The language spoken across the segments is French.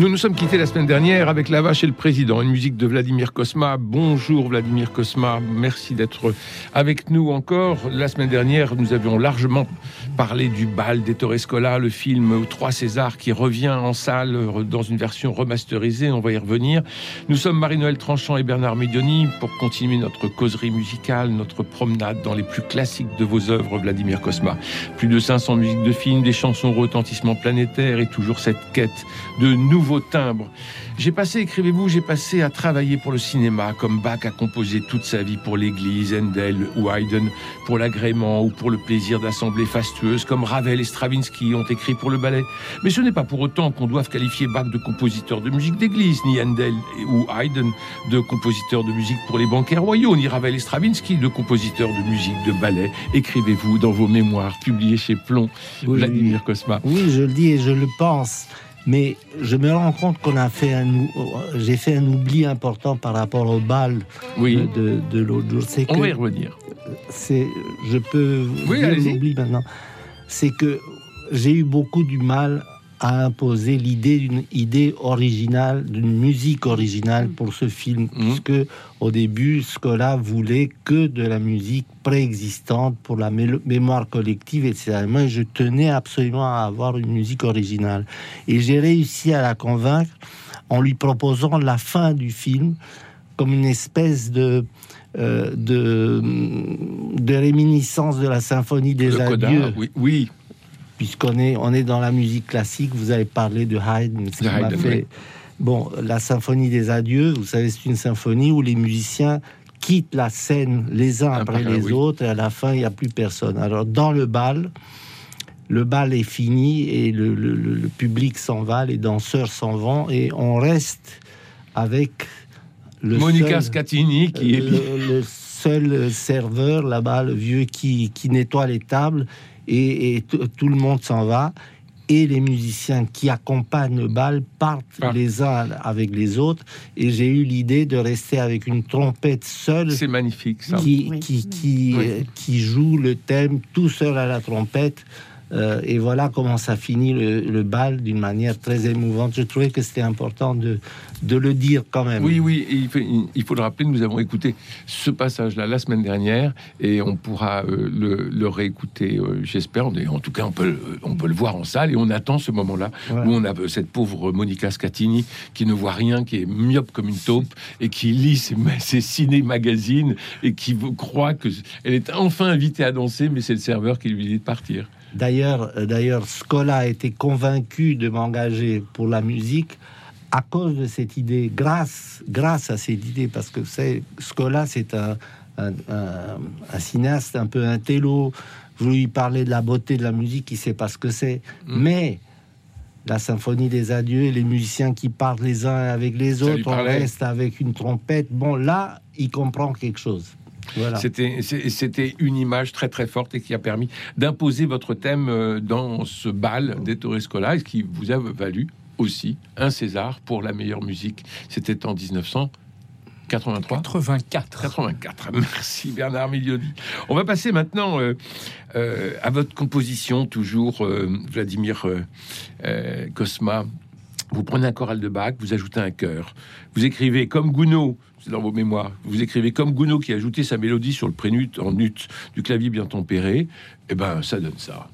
Nous nous sommes quittés la semaine dernière avec La Vache et le Président, une musique de Vladimir Kosma. Bonjour Vladimir Kosma, merci d'être avec nous encore. La semaine dernière, nous avions largement parlé du bal des Torrescola, le film Trois Césars qui revient en salle dans une version remasterisée, on va y revenir. Nous sommes Marie-Noël Tranchant et Bernard Medioni pour continuer notre causerie musicale, notre promenade dans les plus classiques de vos œuvres, Vladimir Kosma. Plus de 500 musiques de films, des chansons retentissement planétaire et toujours cette quête de nouveaux timbres. J'ai passé, écrivez-vous, j'ai passé à travailler pour le cinéma, comme Bach a composé toute sa vie pour l'église, Handel ou Haydn pour l'agrément ou pour le plaisir d'assembler fastueuse, comme Ravel et Stravinsky ont écrit pour le ballet. Mais ce n'est pas pour autant qu'on doive qualifier Bach de compositeur de musique d'église, ni Handel ou Haydn de compositeur de musique pour les banquets royaux, ni Ravel et Stravinsky de compositeur de musique de ballet. Écrivez-vous dans vos mémoires publiées chez Plomb, Vladimir Kosma. Oui, je le dis et je le pense mais je me rends compte qu'on a fait un, j'ai fait un oubli important par rapport au bal oui. de, de l'autre jour. C'est On va y revenir. C'est, je peux oui, l'oubli maintenant. C'est que j'ai eu beaucoup du mal a imposé l'idée d'une idée originale, d'une musique originale mm. pour ce film, mm. puisque au début, Scola voulait que de la musique préexistante pour la mémoire collective, etc. Moi, je tenais absolument à avoir une musique originale. Et j'ai réussi à la convaincre en lui proposant la fin du film comme une espèce de... Euh, de, de réminiscence de la symphonie des adieux. oui, oui puisqu'on est, on est dans la musique classique, vous avez parlé de Haydn, ce m'a fait... Bon, la symphonie des adieux, vous savez, c'est une symphonie où les musiciens quittent la scène les uns après les autres, et à la fin, il n'y a plus personne. Alors, dans le bal, le bal est fini et le, le public s'en va, les danseurs s'en vont, et on reste avec le Monica Scatini, qui est le, seul serveur là-bas, le vieux qui, qui nettoie les tables et, tout le monde s'en va. Et les musiciens qui accompagnent le bal partent ah. les uns avec les autres. Et j'ai eu l'idée de rester avec une trompette seule. C'est magnifique, ça. Qui, qui, qui, qui joue le thème tout seul à la trompette. Euh, et voilà comment ça finit le, bal d'une manière très émouvante. Je trouvais que c'était important de, de le dire quand même. Oui, oui, il faut, il faut le rappeler, nous avons écouté ce passage-là la semaine dernière et on pourra euh, le, réécouter, euh, j'espère. En tout cas, on peut, on peut le voir en salle et on attend ce moment-là où on a cette pauvre Monica Scatini qui ne voit rien, qui est myope comme une taupe et qui lit ses, ses ciné-magazines et qui croit qu'elle est enfin invitée à danser, mais c'est le serveur qui lui dit de partir. D'ailleurs, euh, d'ailleurs, Scola a été convaincu de m'engager pour la musique à cause de cette idée, grâce, grâce à cette idée, parce que c'est Scola, c'est un, un, cinéaste un peu un télo. Je lui parlais de la beauté de la musique, il sait pas ce que c'est, mm. mais la symphonie des adieux, les musiciens qui parlent les uns avec les autres, on reste avec une trompette. Bon, là, il comprend quelque chose. C'était une image très très forte et qui a permis d'imposer votre thème euh, dans ce bal des Torrescola, ce qui vous a valu aussi un César pour la meilleure musique. C'était en 1983 84. 84. Merci Bernard Miliodi. On va passer maintenant euh, euh, à votre composition, toujours Vladimir Kosma. Vous prenez un choral de Bach, vous ajoutez un chœur. Vous écrivez comme Gounod c'est dans vos mémoires. Vous écrivez comme Gounod qui a ajouté sa mélodie sur le prénut en nut du clavier bien tempéré. Et eh ben, ça donne ça.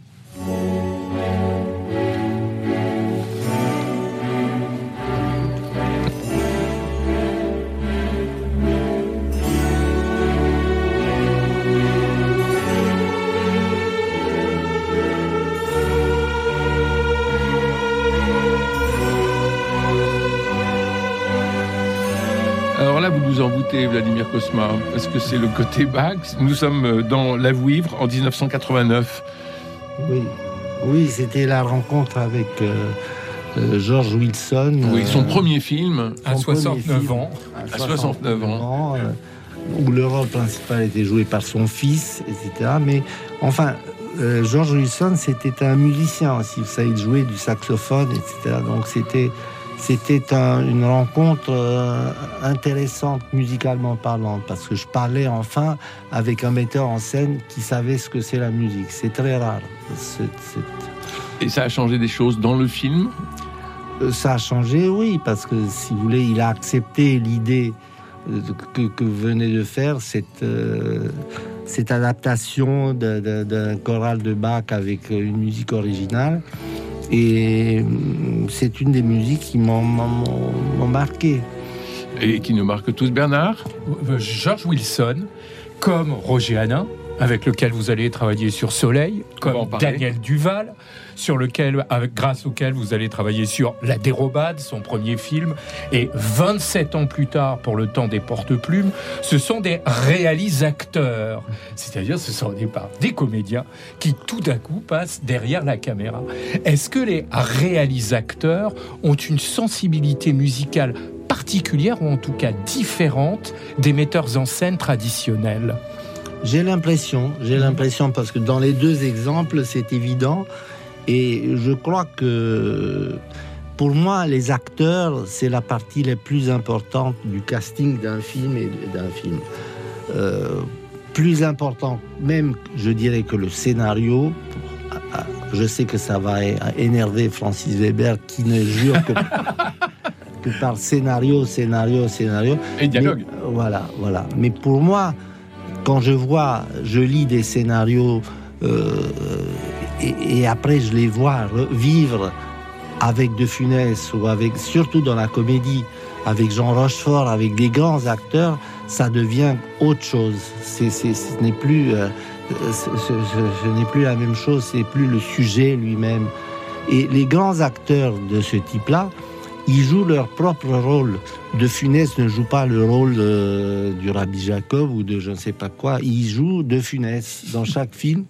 Vladimir Kosma, parce que c'est le côté Bach? Nous sommes euh, dans La Vouivre en 1989. Oui, oui c'était la rencontre avec euh, euh, George Wilson. Oui, son premier film. À 69 ans. À 69 ans. où le rôle principal était joué par son fils, etc. Mais enfin, George Wilson, c'était un musicien aussi. Vous savez, il jouait du saxophone, etc. Donc c'était c'était une rencontre euh, intéressante musicalement parlant parce que je parlais enfin avec un metteur en scène qui savait ce que c'est la musique. C'est très rare. Et ça a changé des choses dans le film? Euh, ça a changé, oui, parce que si vous voulez, il a accepté l'idée euh, que, que vous venez de faire, cette, euh, cette adaptation d'un choral de Bach avec une musique originale. Et hum, c'est une des musiques qui m'ont marqué. Et qui nous marque tous, Bernard? Euh, George Wilson, comme Roger Hanin, avec lequel vous allez travailler sur Soleil, comme. Daniel Duval, sur lequel, avec, grâce auquel vous allez travailler sur La Dérobade, son premier film, et 27 ans plus tard, pour le temps des porte-plumes, ce sont des réalisateurs. C'est-à-dire, ce sont au départ des comédiens qui tout d'un coup passent derrière la caméra. Est-ce que les réalisateurs ont une sensibilité musicale particulière ou en tout cas différente des metteurs en scène traditionnels? J'ai l'impression, j'ai l'impression, parce que dans les deux exemples, c'est évident. Et je crois que pour moi, les acteurs, c'est la partie la plus importante du casting d'un film et d'un film. Euh, plus important même, je dirais, que le scénario. Je sais que ça va énerver Francis Weber qui ne jure que, que par scénario, scénario, scénario. Et dialogue. Mais, euh, voilà, voilà. Mais pour moi, quand je vois, je lis des scénarios euh, et, après je les vois vivre avec De Funès ou avec, surtout dans la comédie, avec Jean Rochefort, avec des grands acteurs, ça devient autre chose. Ce n'est plus, euh, ce n'est plus la même chose. C'est plus le sujet lui-même. Et les grands acteurs de ce type-là, ils jouent leur propre rôle. De Funès ne joue pas le rôle de, du Rabbi Jacob ou de je ne sais pas quoi. Il joue De Funès dans chaque film.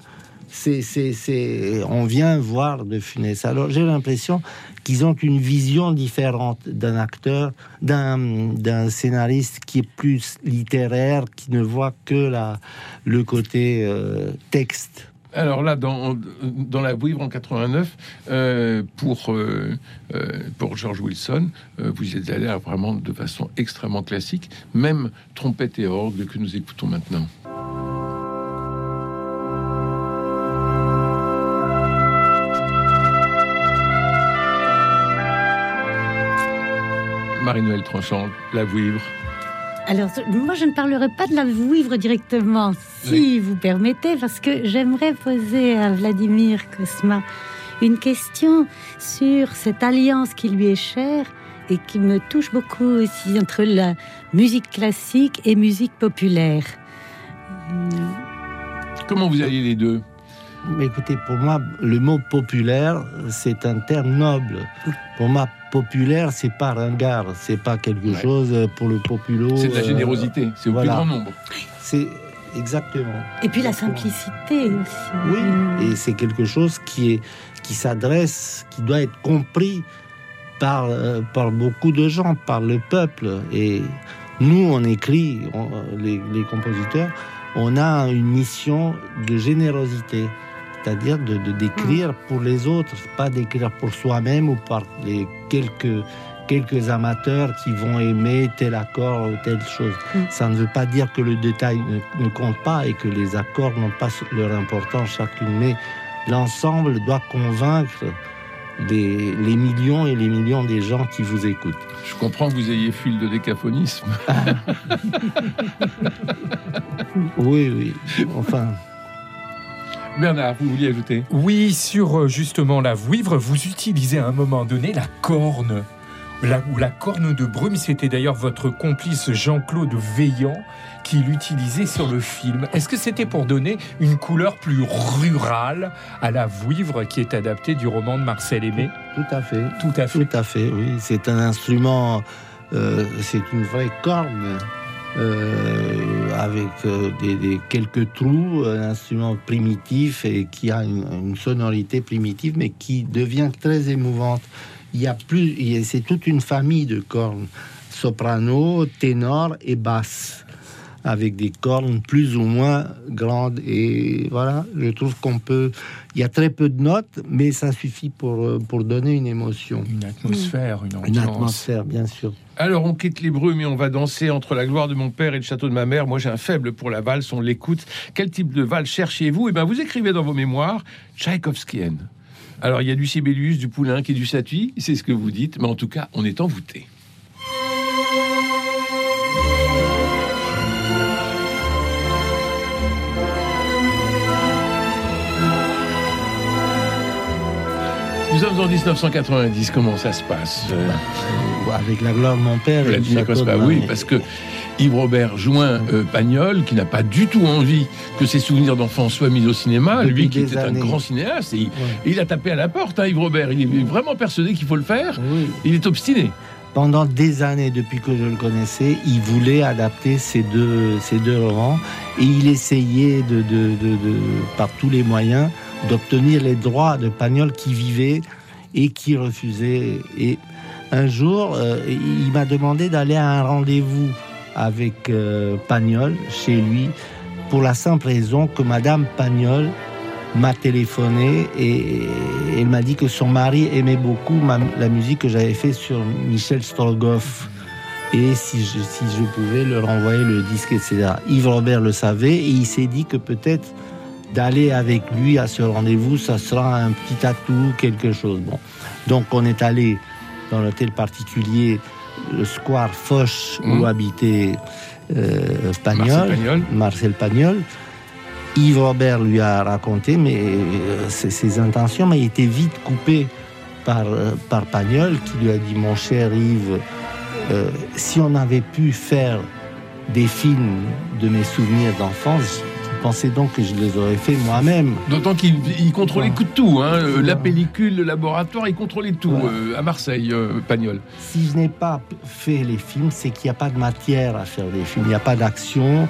C'est, c'est, c'est, on vient voir De Funès. Alors j'ai l'impression qu'ils ont une vision différente d'un acteur, d'un, d'un scénariste qui est plus littéraire, qui ne voit que la, le côté euh, texte. Alors là, dans, La Vouivre en 89, euh, pour, euh, euh, pour George Wilson, vous êtes allé vraiment de façon extrêmement classique, même trompette et orgue que nous écoutons maintenant. Marie-Noël Tranchant, La Vouivre. Alors, moi, je ne parlerai pas de la vouivre directement, si oui. vous permettez, parce que j'aimerais poser à Vladimir Kosma une question sur cette alliance qui lui est chère et qui me touche beaucoup aussi entre la musique classique et musique populaire. Comment vous alliez les deux? Écoutez, pour moi, le mot populaire, c'est un terme noble. Pour moi, populaire, c'est pas ringard, c'est pas quelque ouais. chose pour le populo. C'est de la générosité, c'est au voilà. plus grand nombre. C'est exactement. Et puis la simplicité aussi. Oui, et c'est quelque chose qui est qui s'adresse, qui doit être compris par euh, par beaucoup de gens, par le peuple. Et nous, on écrit, on, les, les compositeurs, on a une mission de générosité c'est-à-dire de, de, d'écrire pour les autres, pas d'écrire pour soi-même ou par les quelques, quelques amateurs qui vont aimer tel accord ou telle chose. Mm. Ça ne veut pas dire que le détail ne, ne, compte pas et que les accords n'ont pas leur importance chacune, mais l'ensemble doit convaincre les, les, millions et les millions des gens qui vous écoutent. Je comprends que vous ayez fui le décaphonisme. oui, oui. Enfin. Bernard, vous vouliez ajouter? Oui, sur justement la vouivre, vous utilisez à un moment donné la corne. La, ou la corne de brume, c'était d'ailleurs votre complice Jean-Claude Veillant qui l'utilisait sur le film. Est-ce que c'était pour donner une couleur plus rurale à la vouivre qui est adaptée du roman de Marcel Aimé? Tout à fait. Tout à fait. Tout à fait, oui. C'est un instrument, euh, c'est une vraie corne. Euh, avec euh, des, quelques trous, un instrument primitif et qui a une, une, sonorité primitive, mais qui devient très émouvante. Il y a plus, c'est toute une famille de cornes, soprano, ténor et basse, avec des cornes plus ou moins grandes. Et voilà, je trouve qu'on peut. Il y a très peu de notes, mais ça suffit pour, pour donner une émotion. Une atmosphère, une ambiance. Une atmosphère, bien sûr. Alors, on quitte les brumes et on va danser entre la gloire de mon père et le château de ma mère. Moi, j'ai un faible pour la valse, on l'écoute. Quel type de valse cherchiez-vous? Eh bien, vous écrivez dans vos mémoires Tchaïkovskienne. Alors, il y a du Sibelius, du Poulain, qui est du Satie, c'est ce que vous dites, mais en tout cas, on est envoûté. Nous sommes en 1990, comment ça se passe euh, Avec la gloire de mon père. et Vladimir Cosma, ma oui, parce que Yves Robert joint euh, Pagnol, qui n'a pas du tout envie que ses souvenirs d'enfance soient mis au cinéma, Depuis lui qui était années. un grand cinéaste, et il, Ouais. et il a tapé à la porte, hein, Yves Robert. Il est vraiment persuadé qu'il faut le faire. Oui. Il est obstiné. Pendant des années, depuis que je le connaissais, il voulait adapter ces deux, ces deux romans et il essayait de, de- de- de- par tous les moyens d'obtenir les droits de Pagnol qui vivait et qui refusait. Et un jour, euh, il m'a demandé d'aller à un rendez-vous avec euh, Pagnol chez lui pour la simple raison que Madame Pagnol m'a téléphoné et elle m'a dit que son mari aimait beaucoup la musique que j'avais fait sur Michel Strogoff. Et si je, si je pouvais leur envoyer le disque, etc. Yves Robert le savait et il s'est dit que peut-être d'aller avec lui à ce rendez-vous, ça sera un petit atout, quelque chose. Bon. Donc on est allé dans l'hôtel particulier, le Square Foch, où habitait euh, Pagnol. Marcel Pagnol. Marcel Pagnol. Yves Robert lui a raconté mais, euh, ses, ses intentions, mais il était vite coupé par, euh, par Pagnol, qui lui a dit Mon cher Yves, si on avait pu faire des films de mes souvenirs d'enfance, je pensais donc que je les aurais fait moi-même. D'autant qu'il il contrôlait Ouais. tout, hein, euh, la pellicule, le laboratoire, il contrôlait tout Ouais. euh, à Marseille, euh, Pagnol. Si je n'ai pas fait les films, c'est qu'il n'y a pas de matière à faire des films, il n'y a pas d'action.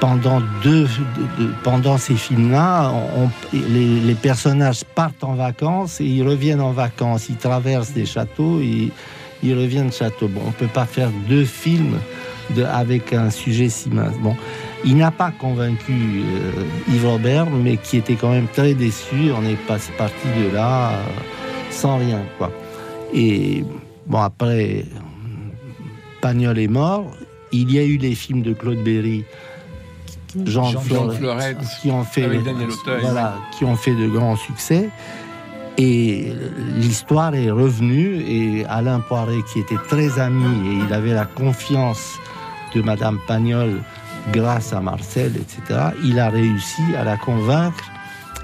Pendant, deux, de- de- pendant ces films-là, les, les personnages partent en vacances et ils reviennent en vacances. Ils traversent des châteaux et ils reviennent de château. Bon, on ne peut pas faire deux films de, avec un sujet si mince. Bon, il n'a pas convaincu euh, Yves Robert, mais qui était quand même très déçu. On est pas- parti de là euh, sans rien, quoi. Et bon, après, Pagnol est mort. Il y a eu les films de Claude Berry, Jean, Jean qui ont fait, avec Daniel Auteuil. voilà, qui ont fait de grands succès. Et l'histoire est revenue et Alain Poiré, qui était très ami et il avait la confiance de Madame Pagnol grâce à Marcel, etc., il a réussi à la convaincre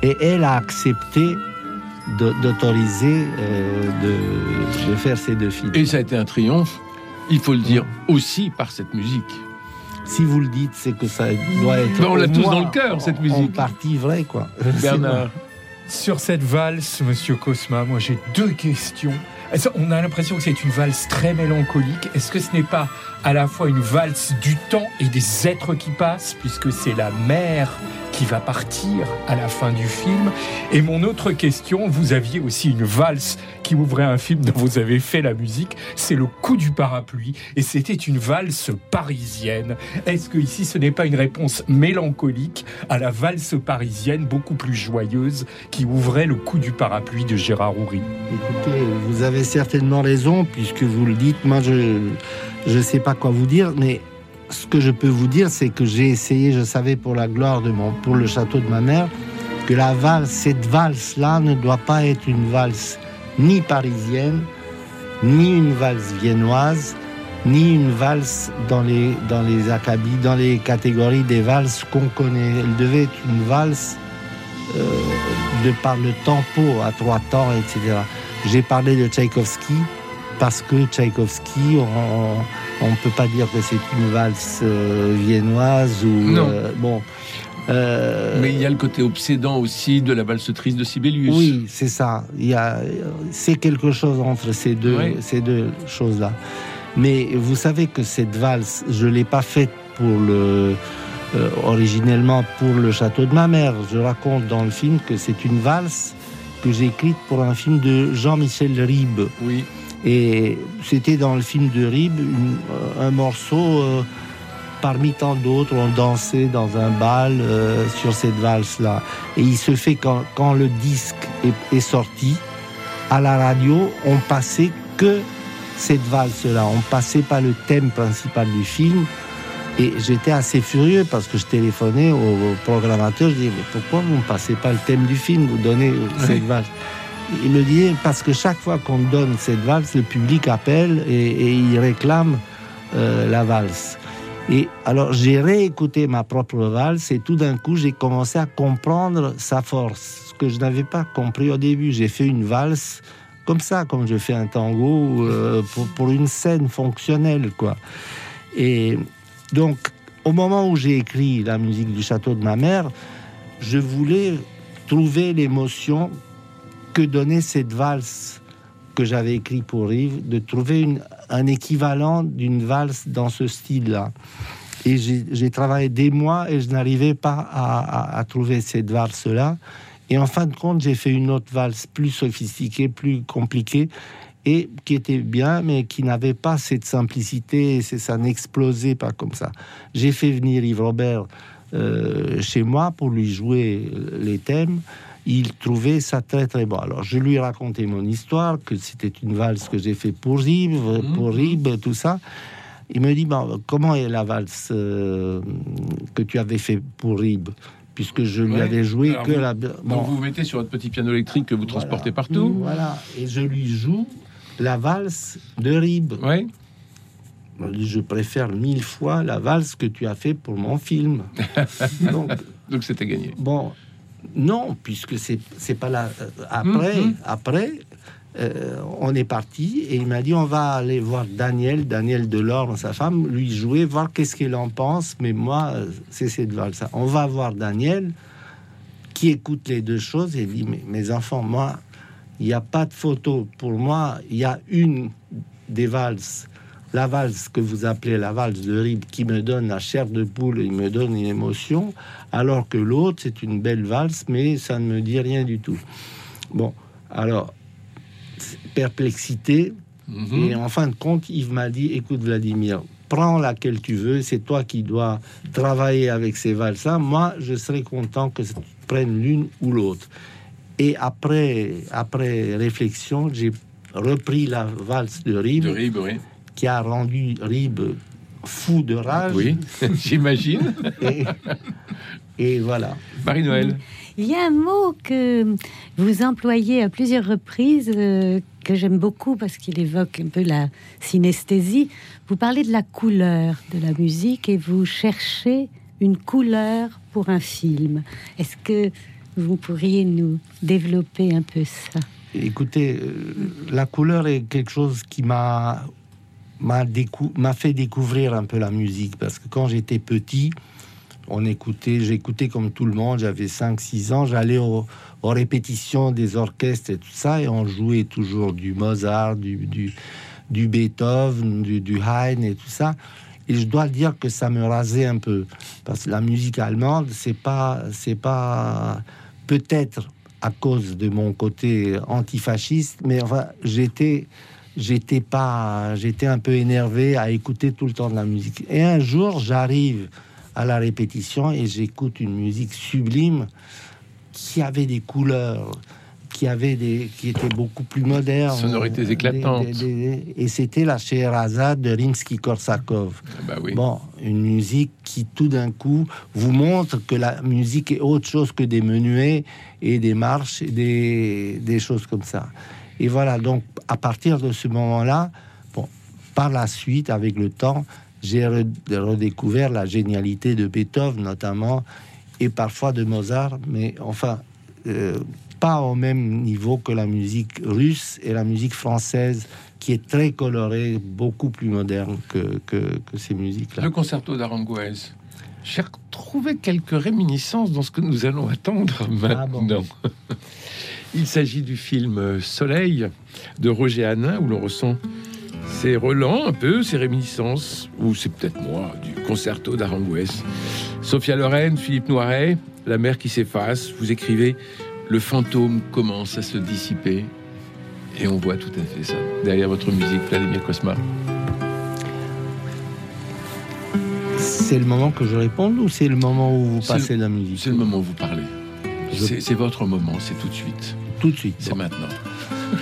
et elle a accepté d'autoriser euh, de, de faire ces deux films. Et ça a été un triomphe, il faut le dire, aussi par cette musique. Si vous le dites, c'est que ça doit être. Ben, on l'a tous moins dans le cœur, cette musique. En partie vrai, quoi. Bernard, Sur cette valse, monsieur Cosma, moi j'ai deux questions. On a l'impression que c'est une valse très mélancolique? Est-ce que ce n'est pas à la fois une valse du temps et des êtres qui passent, puisque c'est la mère qui va partir à la fin du film Et mon autre question, vous aviez aussi une valse qui ouvrait un film dont vous avez fait la musique, c'est le coup du parapluie, et c'était une valse parisienne. Est-ce que ici ce n'est pas une réponse mélancolique à la valse parisienne beaucoup plus joyeuse qui ouvrait le coup du parapluie de Gérard Houry? Écoutez, vous avez certainement raison, puisque vous le dites. Moi, je ne sais pas quoi vous dire, mais ce que je peux vous dire, c'est que j'ai essayé, je savais pour la gloire de mon, pour le château de ma mère, que la valse, cette valse-là ne doit pas être une valse ni parisienne, ni une valse viennoise, ni une valse dans les, dans les acabis, dans les catégories des valses qu'on connaît. Elle devait être une valse euh, de par le tempo à trois temps, etc. J'ai parlé de Tchaïkovski parce que Tchaïkovski, on ne peut pas dire que c'est une valse euh, viennoise ou Non. euh, bon. euh, mais il y a le côté obsédant aussi de la valse triste de Sibelius. oui, c'est ça. Il y a, c'est quelque chose entre ces deux, Oui. ces deux choses-là. Mais vous savez que cette valse, je l'ai pas faite pour le, originellement pour le château de ma mère. Je raconte dans le film que c'est une valse que j'ai écrite pour un film de Jean-Michel Ribes. Oui. Et c'était dans le film de une- euh, un morceau euh, parmi tant d'autres. On dansait dans un bal euh, sur cette valse-là. Et il se fait quand, quand le disque est, est sorti, à la radio, on passait que cette valse-là. On passait pas le thème principal du film. Et j'étais assez furieux parce que je téléphonais au, au programmateur. Je disais, mais pourquoi vous ne passez pas le thème du film? Vous donnez cette valse. Il me dit parce que chaque fois qu'on donne cette valse, le public appelle et, il réclame euh, la valse. Et alors j'ai réécouté ma propre valse et tout d'un coup j'ai commencé à comprendre sa force, ce que je n'avais pas compris au début. J'ai fait une valse comme ça, comme je fais un tango euh, pour, pour, une scène fonctionnelle, quoi. Et donc au moment où j'ai écrit la musique du château de ma mère, je voulais trouver l'émotion que donnait cette valse que j'avais écrit pour Rive, de trouver un équivalent d'une valse dans ce style-là. Et j'ai travaillé des mois et je n'arrivais pas à, trouver cette valse-là. Et en fin de compte, j'ai fait une autre valse plus sophistiquée, plus compliquée, et qui était bien, mais qui n'avait pas cette simplicité, ça n'explosait pas comme ça. J'ai fait venir Yves Robert euh, chez moi pour lui jouer les thèmes il trouvait ça très très bon. Alors je lui ai raconté mon histoire, que c'était une valse que j'ai fait pour Rib, mhm. pour Rib, tout ça. Il me dit bon, comment est la valse euh, que tu avais fait pour Rib? Puisque je lui avais joué que vous, la. Bon. vous vous mettez sur votre petit piano électrique que vous transportez partout. Voilà, et je lui joue la valse de Rib. Oui. Je préfère mille fois la valse que tu as fait pour mon film. Donc c'était gagné. Bon, non, puisque c'est c'est pas là. Euh, après, mhm. après, euh, on est parti et il m'a dit on va aller voir Daniel, Daniel Delorme, sa femme, lui jouer, voir qu'est-ce qu'il en pense. Mais moi, c'est cette valse. On va voir Daniel qui écoute les deux choses et dit mais mes enfants, moi, il n'y a pas de photo. Pour moi, il y a une des valses la valse que vous appelez la valse de Rib qui me donne la chair de poule, il me donne une émotion, alors que l'autre c'est une belle valse, mais ça ne me dit rien du tout. Bon, alors perplexité. Mhm. Et en fin de compte, Yves m'a dit écoute, Vladimir, prends laquelle tu veux, c'est toi qui dois travailler avec ces valses-là. Moi, je serais content que tu prennes l'une ou l'autre. Et après, après réflexion, j'ai repris la valse de Rib. De Rib, oui qui a rendu Rib fou de rage. Oui, j'imagine. et, voilà. Marie-Noël. Il y a un mot que vous employez à plusieurs reprises euh, que j'aime beaucoup parce qu'il évoque un peu la synesthésie. Vous parlez de la couleur de la musique et vous cherchez une couleur pour un film. Est-ce que vous pourriez nous développer un peu ça? Écoutez, euh, la couleur est quelque chose qui m'a m'a fait découvrir un peu la musique parce que quand j'étais petit, on écoutait, j'écoutais comme tout le monde, j'avais 5-6 ans, j'allais aux, répétitions des orchestres et tout ça, et on jouait toujours du Mozart, du, du, du Beethoven, du, du Haydn et tout ça. Et je dois dire que ça me rasait un peu parce que la musique allemande, c'est pas, c'est pas peut-être à cause de mon côté antifasciste, mais enfin, j'étais j'étais pas, j'étais un peu énervé à écouter tout le temps de la musique. Et un jour, j'arrive à la répétition et j'écoute une musique sublime qui avait des couleurs, qui avait des, qui était beaucoup plus moderne, sonorités éclatantes. et c'était la Scheherazade de Rimsky-Korsakov. Ah bah oui. Bon, une musique qui tout d'un coup vous montre que la musique est autre chose que des menuets et des marches et des, des choses comme ça. Et voilà, donc à partir de ce moment-là, bon, par la suite, avec le temps, j'ai redécouvert la génialité de Beethoven notamment, et parfois de Mozart, mais enfin, euh, pas au même niveau que la musique russe et la musique française, qui est très colorée, beaucoup plus moderne que, que, ces musiques-là. Le concerto d'Aranguez. J'ai retrouvé quelques réminiscences dans ce que nous allons attendre ah maintenant. Il s'agit du film Soleil de Roger Hanin, où l'on ressent ses relents un peu, ses réminiscences, ou c'est peut-être moi, du concerto d'Aranguez. Sophia Loren, Philippe Noiret, La mer qui s'efface, vous écrivez Le fantôme commence à se dissiper. Et on voit tout à fait ça derrière votre musique, Vladimir Cosma. C'est le moment que je réponde ou c'est le moment où vous passez la musique? C'est le moment où vous parlez. C'est votre moment, c'est tout de suite. Tout de suite. C'est maintenant.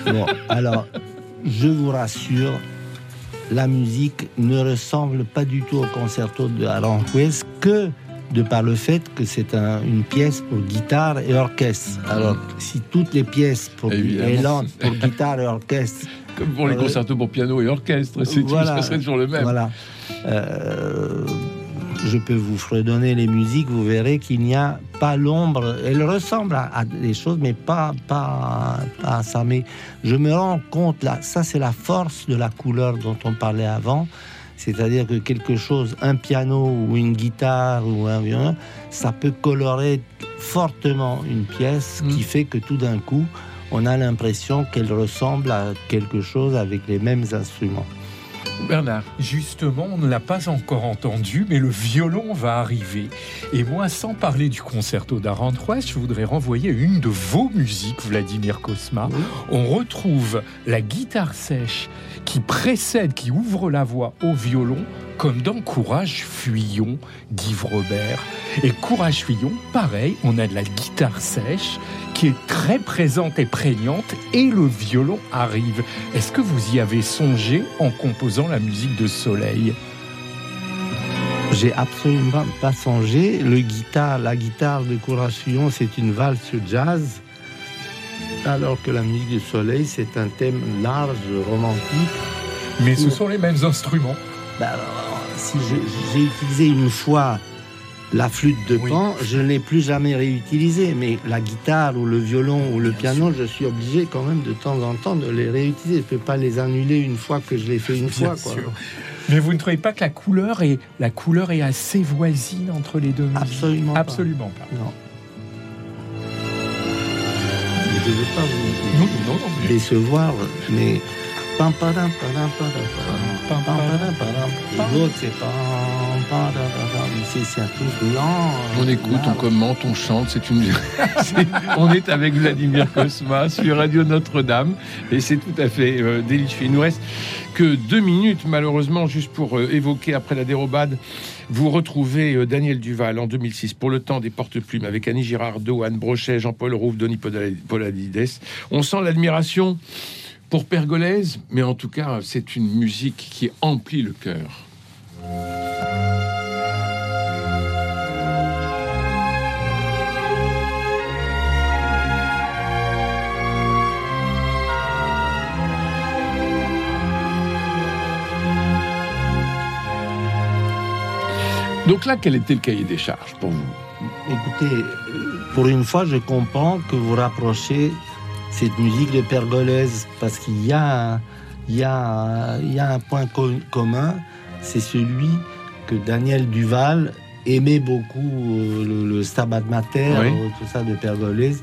Bon, alors, je vous rassure, la musique ne ressemble pas du tout au concerto de Aranjuez que de par le fait que c'est une pièce pour guitare et orchestre. Alors, si toutes les pièces pour, pour guitare et orchestre comme pour les euh, concertos pour piano et orchestre, c'est voilà, serait toujours le même. Voilà. Euh, je peux vous redonner les musiques, vous verrez qu'il n'y a pas l'ombre. Elle ressemble à, des choses, mais pas, pas, pas, à ça. Mais je me rends compte, là, ça c'est la force de la couleur dont on parlait avant. C'est-à-dire que quelque chose, un piano ou une guitare ou un violon, ça peut colorer fortement une pièce qui mm. fait que tout d'un coup, on a l'impression qu'elle ressemble à quelque chose avec les mêmes instruments. Bernard. Justement, on ne l'a pas encore entendu, mais le violon va arriver. Et moi, sans parler du concerto d'Aranjuez, je voudrais renvoyer une de vos musiques, Vladimir Kosma. On retrouve la guitare sèche qui précède, qui ouvre la voie au violon, comme dans Courage Fuyons d'Yves Robert. Et Courage Fuyons, pareil, on a de la guitare sèche qui est très présente et prégnante et le violon arrive. Est-ce que vous y avez songé en composant la musique de Soleil? J'ai absolument pas songé. Le guitare, la guitare de Courage Fillon, c'est une valse jazz, alors que la musique du soleil, c'est un thème large, romantique. Mais ce sont les mêmes instruments. Ben si j'ai utilisé une fois la flûte de Pan, je ne l'ai plus jamais réutilisée, mais la guitare ou le violon ou le piano, je suis obligé quand même de temps en temps de les réutiliser. Je ne peux pas les annuler une fois que je l'ai fait une fois. Mais vous ne trouvez pas que la couleur est, la couleur est assez voisine entre les deux Absolument pas. Absolument pas. Non. Je ne veux pas vous décevoir, mais on écoute, on commente, on chante. C'est une. on est avec Vladimir Kosma sur Radio Notre-Dame et c'est tout à fait euh, délicieux. Il nous reste que deux minutes, malheureusement, juste pour euh, évoquer après la dérobade. Vous retrouvez euh, Daniel Duval en 2006 pour le temps des porte-plumes avec Annie Girardot, Anne Brochet, Jean-Paul Rouve, Denis Poladides. On sent l'admiration pour Pergolèse, mais en tout cas, c'est une musique qui emplit le cœur. Donc là, quel était le cahier des charges pour vous? Écoutez, pour une fois, je comprends que vous rapprochez cette musique de pergolèse parce qu'il y a, il y, a, il y a un point commun, c'est celui que Daniel Duval aimait beaucoup euh, le, Stabat Mater, euh, tout ça de pergolèse,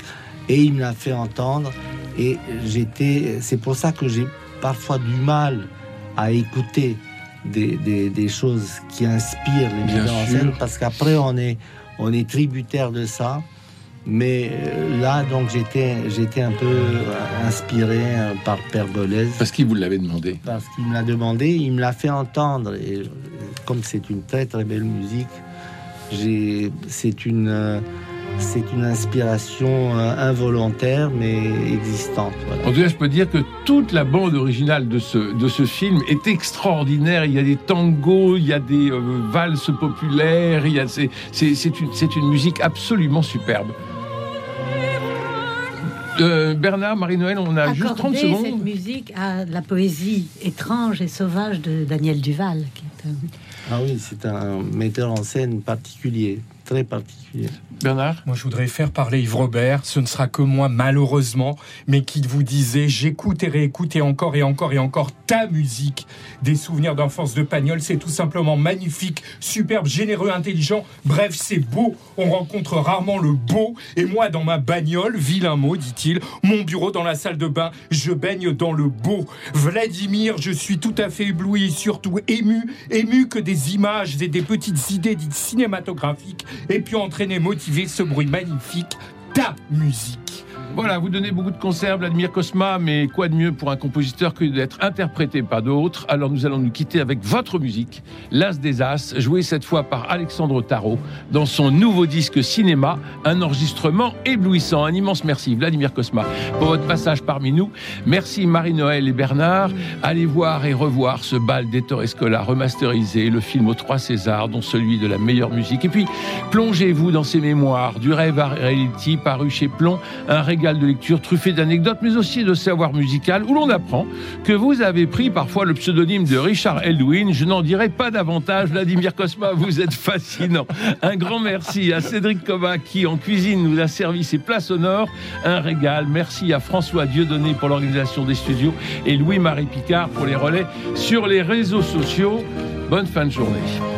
et il me l'a fait entendre. Et j'étais, c'est pour ça que j'ai parfois du mal à écouter des, des, choses qui inspirent les metteurs en scène, parce qu'après on est, on est tributaire de ça. Mais euh, là, donc, j'étais, j'étais un peu euh, inspiré euh, par Père Bolez. Parce qu'il vous l'avait demandé. Parce qu'il me l'a demandé, il me l'a fait entendre. Et comme c'est une très très belle musique, j'ai, c'est une, c'est une inspiration involontaire mais existante. En tout cas, je peux dire que toute la bande originale de ce, de ce film est extraordinaire. Il y a des tangos, il y a des valses populaires, il y a, c'est, c'est, c'est, une, c'est une musique absolument superbe. Euh, Bernard, Marie-Noël, on a juste 30 secondes. cette musique à la poésie étrange et sauvage de Daniel Duval. Ah oui, c'est un metteur en scène particulier, très particulier. Bernard Moi, je voudrais faire parler Yves Robert. Ce ne sera que moi, malheureusement, mais qui vous disait J'écoute et réécoute et encore et encore et encore ta musique. Des souvenirs d'enfance de Pagnol. C'est tout simplement magnifique, superbe, généreux, intelligent. Bref, c'est beau. On rencontre rarement le beau. Et moi, dans ma bagnole, vilain mot, dit-il, mon bureau dans la salle de bain, je baigne dans le beau. Vladimir, je suis tout à fait ébloui et surtout ému, ému que des images et des petites idées dites cinématographiques aient pu entraîner, motiver ce bruit magnifique, ta musique. Voilà, vous donnez beaucoup de concerts, Vladimir Kosma, mais quoi de mieux pour un compositeur que d'être interprété par d'autres? Alors nous allons nous quitter avec votre musique, L'As des As, jouée cette fois par Alexandre Tarot dans son nouveau disque cinéma, un enregistrement éblouissant. Un immense merci, Vladimir Kosma, pour votre passage parmi nous. Merci Marie-Noël et Bernard. Allez voir et revoir ce bal d'Ettore Escola remasterisé, le film aux trois Césars, dont celui de la meilleure musique. Et puis, plongez-vous dans ces mémoires du rêve à reality paru chez Plomb, un régal de lecture truffé d'anecdotes, mais aussi de savoir musical, où l'on apprend que vous avez pris parfois le pseudonyme de Richard Eldwin. Je n'en dirai pas davantage. Vladimir Kosma, vous êtes fascinant. Un grand merci à Cédric Kovac qui, en cuisine, nous a servi ses places sonores. Un régal. Merci à François Dieudonné pour l'organisation des studios et Louis-Marie Picard pour les relais sur les réseaux sociaux. Bonne fin de journée.